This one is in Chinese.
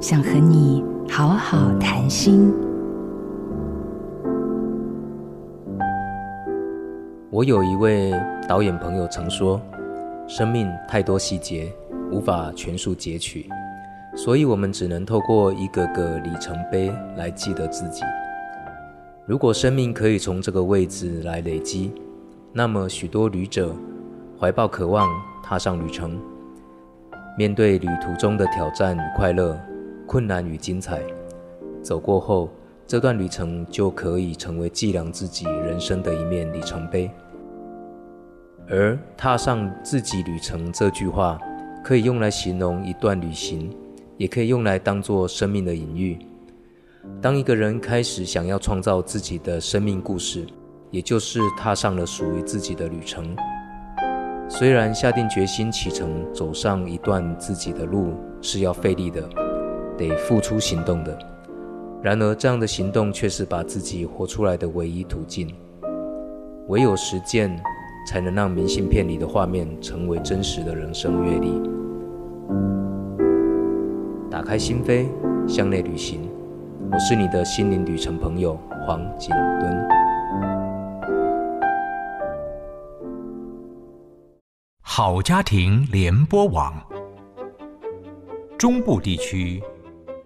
想和你好好谈心。我有一位导演朋友曾说：“生命太多细节，无法全数截取，所以我们只能透过一个个里程碑来记得自己。如果生命可以从这个位置来累积，那么许多旅者怀抱渴望踏上旅程，面对旅途中的挑战与快乐。”困难与精彩，走过后，这段旅程就可以成为计量自己人生的一面里程碑。而“踏上自己旅程”这句话，可以用来形容一段旅行，也可以用来当做生命的隐喻。当一个人开始想要创造自己的生命故事，也就是踏上了属于自己的旅程。虽然下定决心启程，走上一段自己的路是要费力的。得付出行动的，然而这样的行动却是把自己活出来的唯一途径。唯有实践，才能让明信片里的画面成为真实的人生阅历。打开心扉，向内旅行。我是你的心灵旅程朋友黄景敦。好家庭联播网，中部地区。